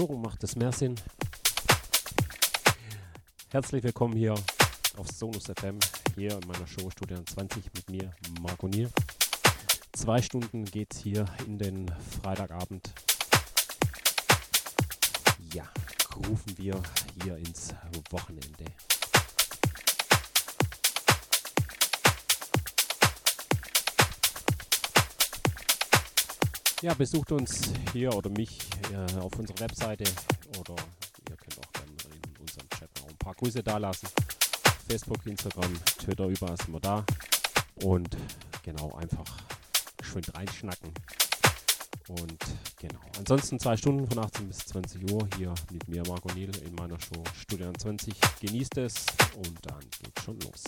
So macht es mehr Sinn. Herzlich willkommen hier auf Sonus FM, hier in meiner Show Studio 20 mit mir, Marco Nier. Zwei Stunden geht's hier in den Freitagabend. Ja, rufen wir hier ins Wochenende. Ja, besucht uns hier oder mich äh, auf unserer Webseite oder ihr könnt auch dann in unserem Chat noch ein paar Grüße dalassen. Facebook, Instagram, Twitter, überall sind wir da. Und genau, einfach schön reinschnacken. Und genau, ansonsten zwei Stunden von 18 bis 20 Uhr hier mit mir, Marco Niel, in meiner Show Studio 20. Genießt es und dann geht's schon los.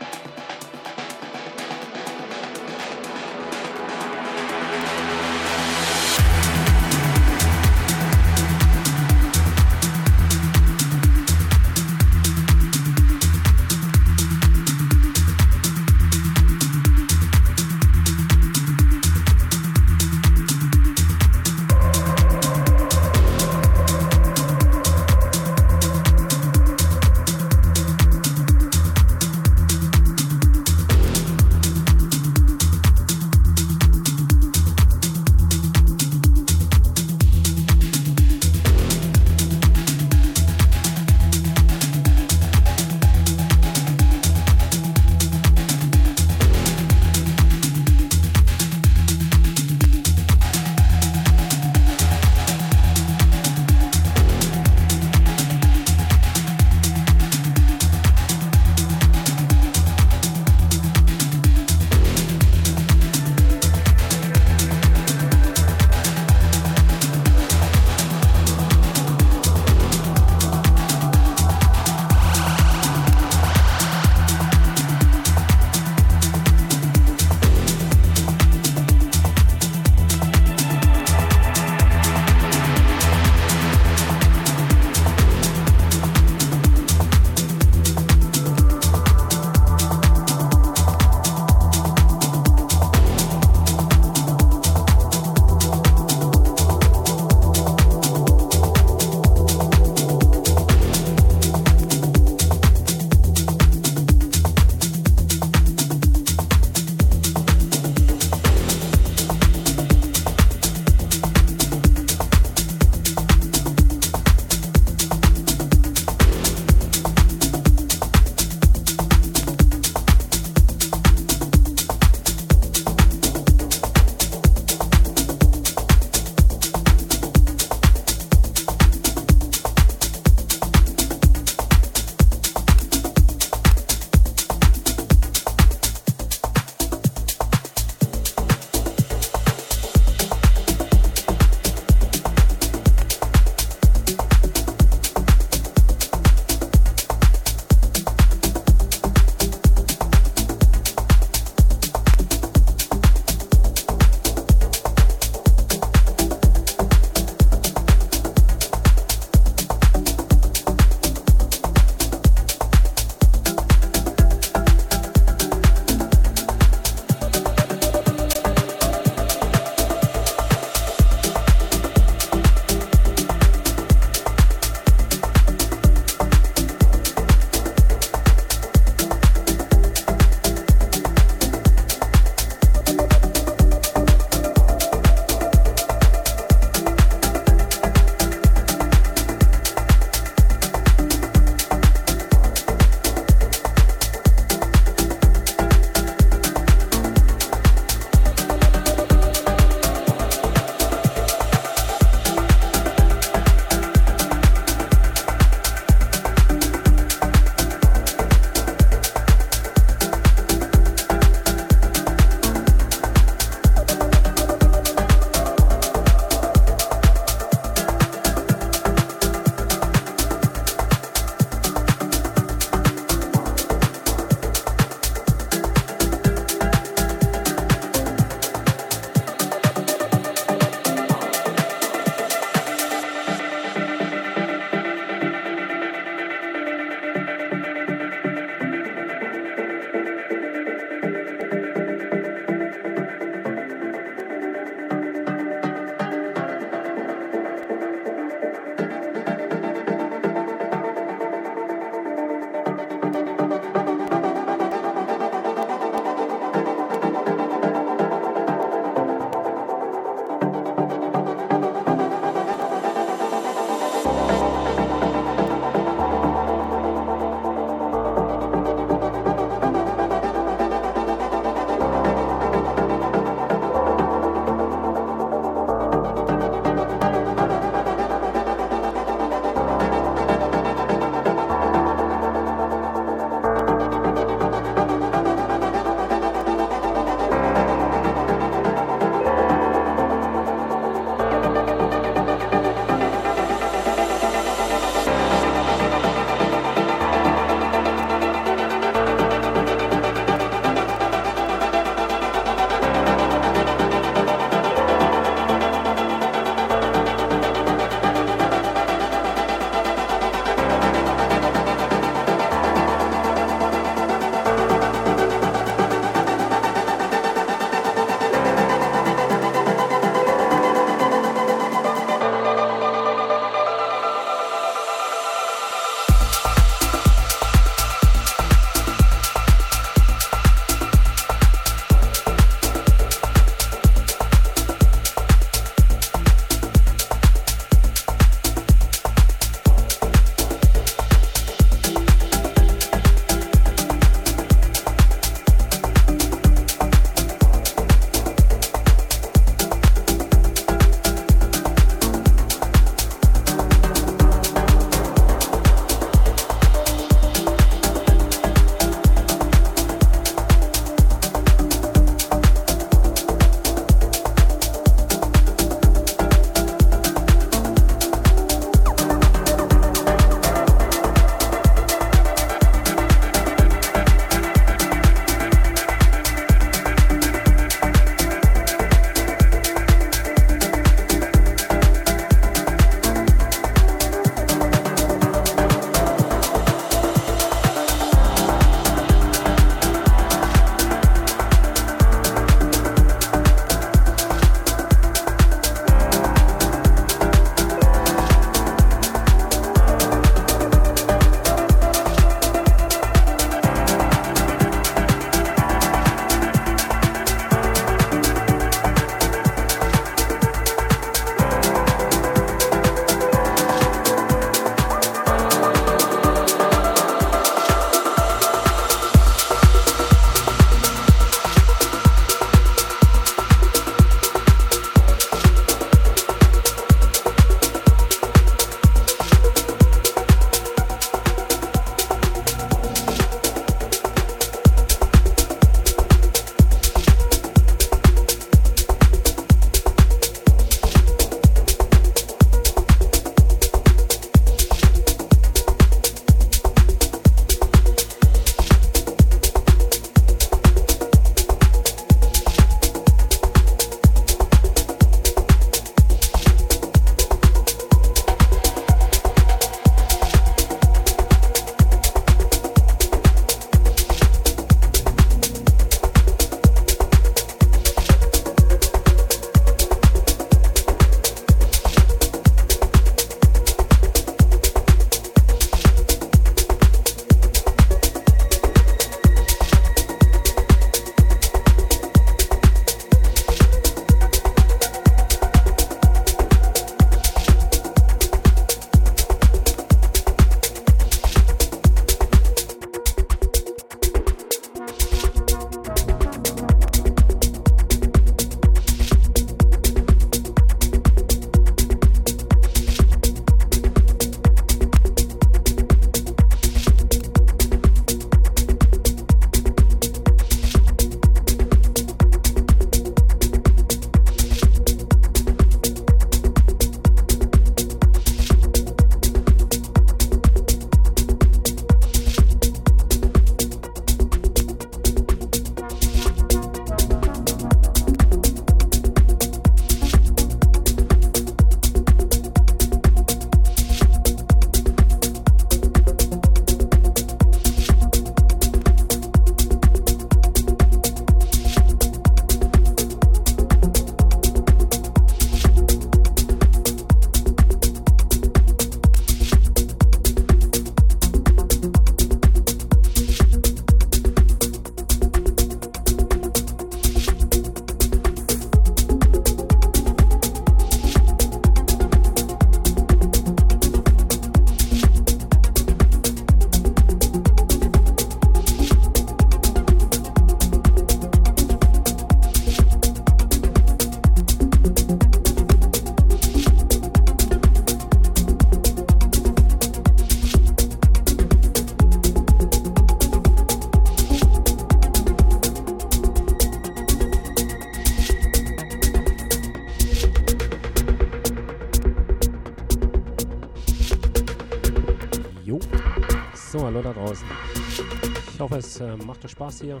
Äh, macht euch Spaß hier,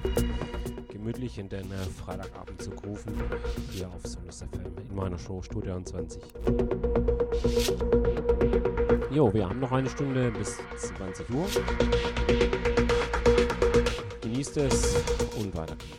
gemütlich in den äh, Freitagabend zu rufen, hier auf Solus FM in meiner Show Studio 20. Jo, wir haben noch eine Stunde bis 20 Uhr. Genießt es und weiter geht's.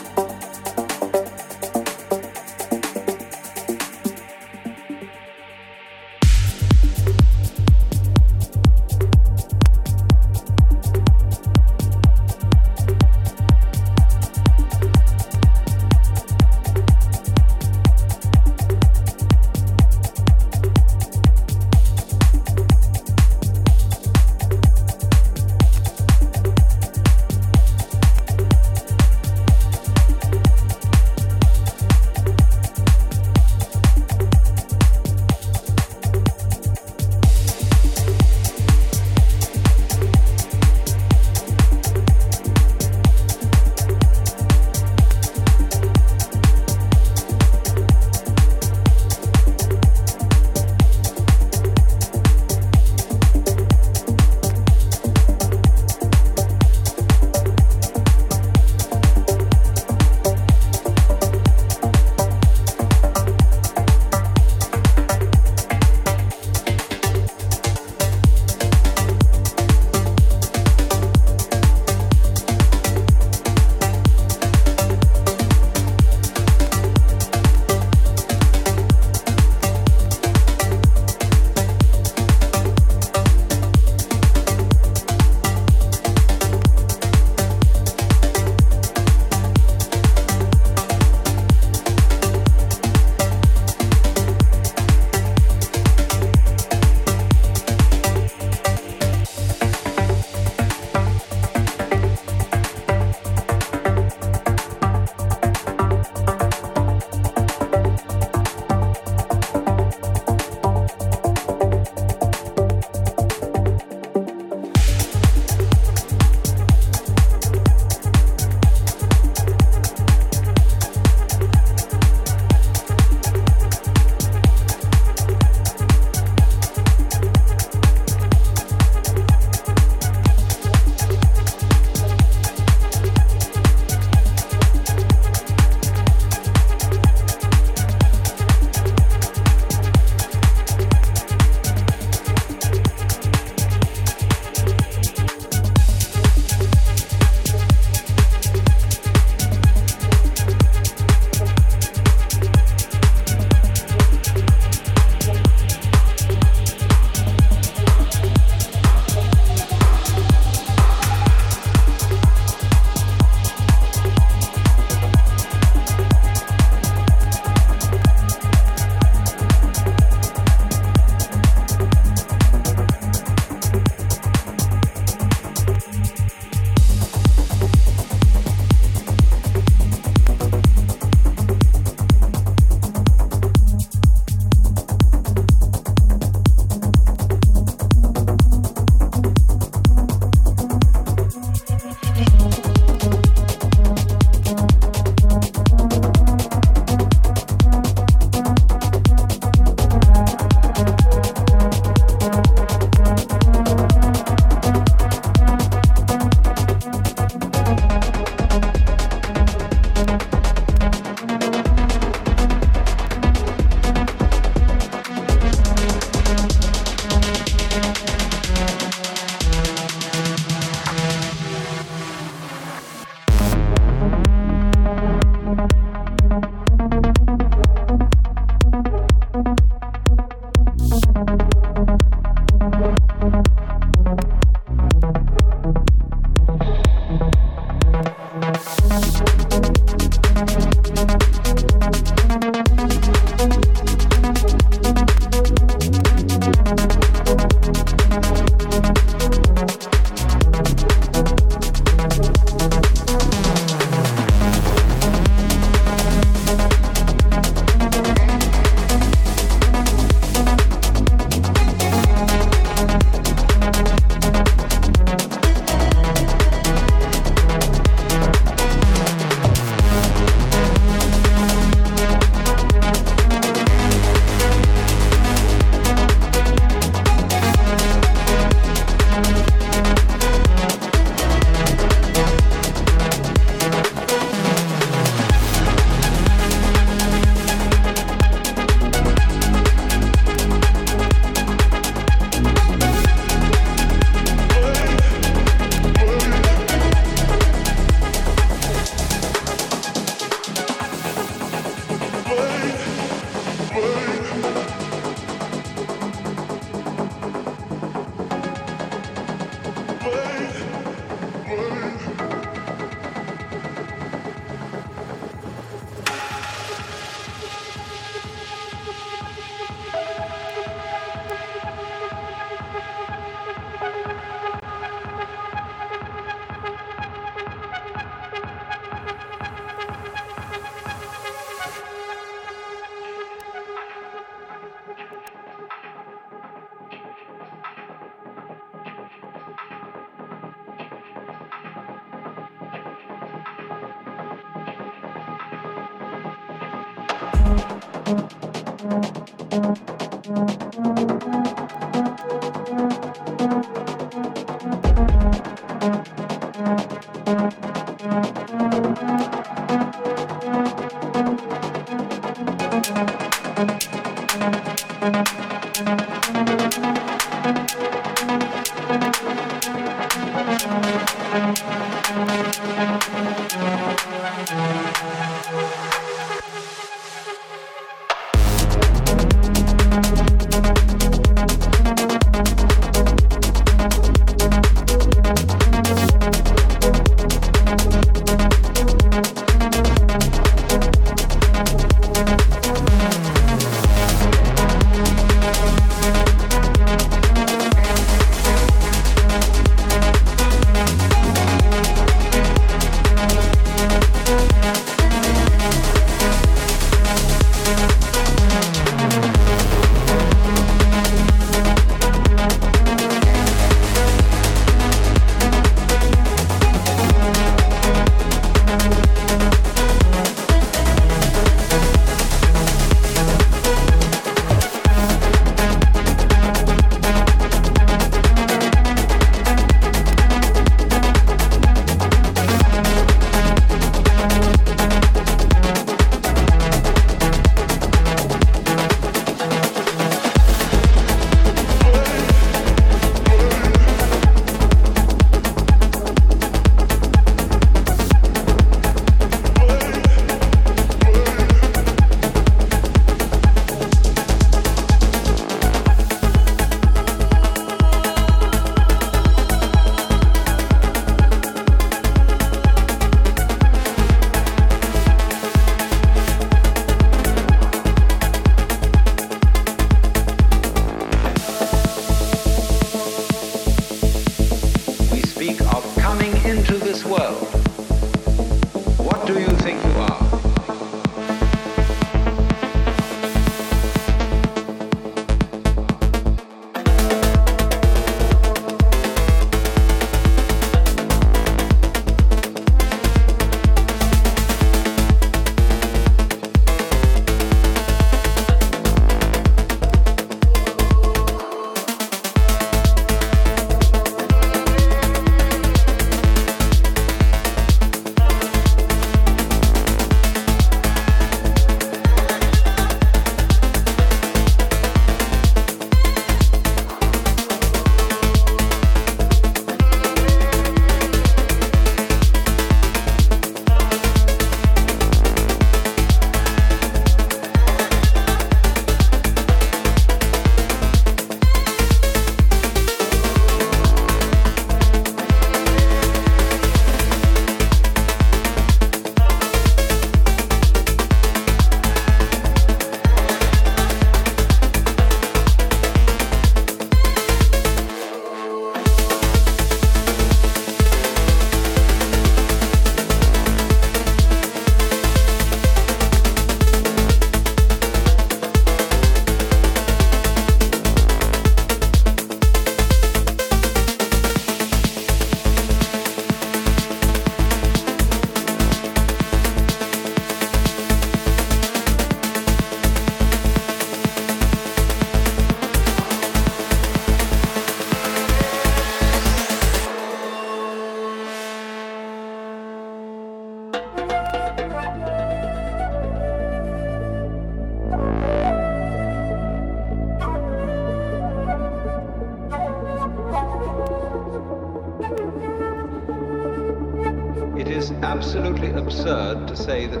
Say that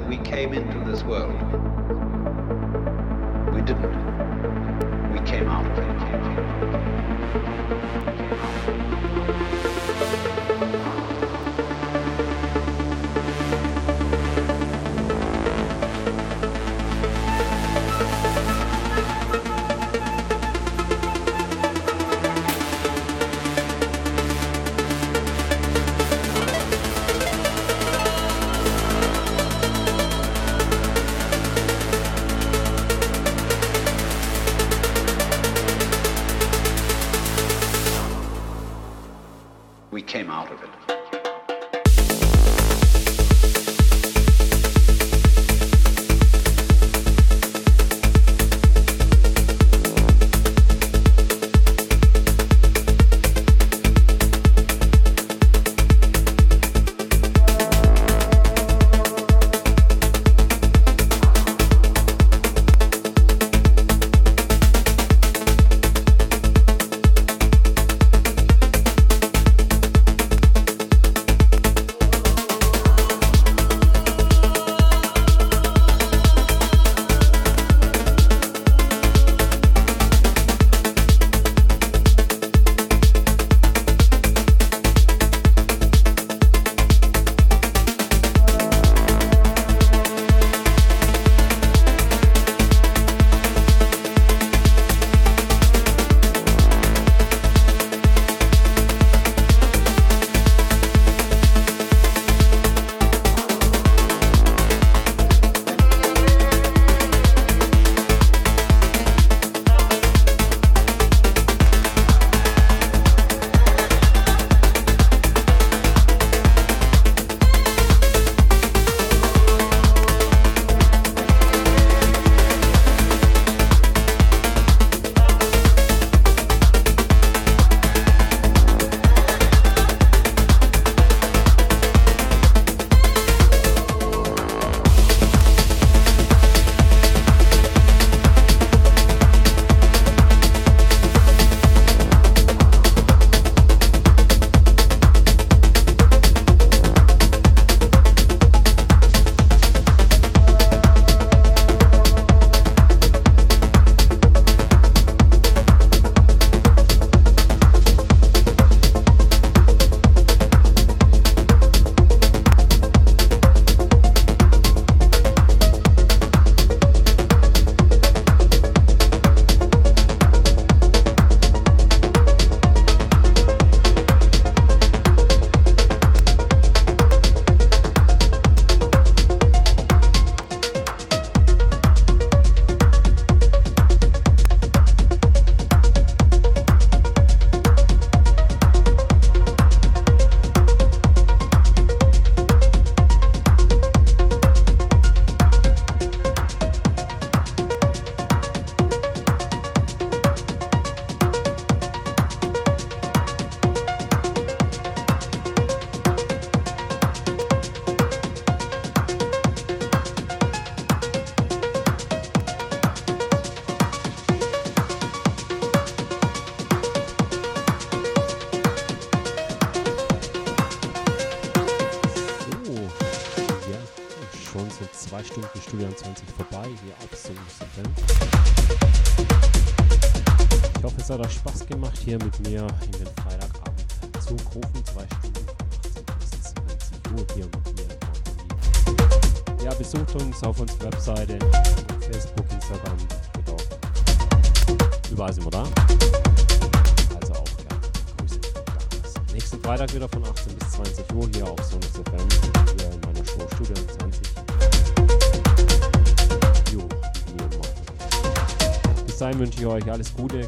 wünsche euch. Alles Gute,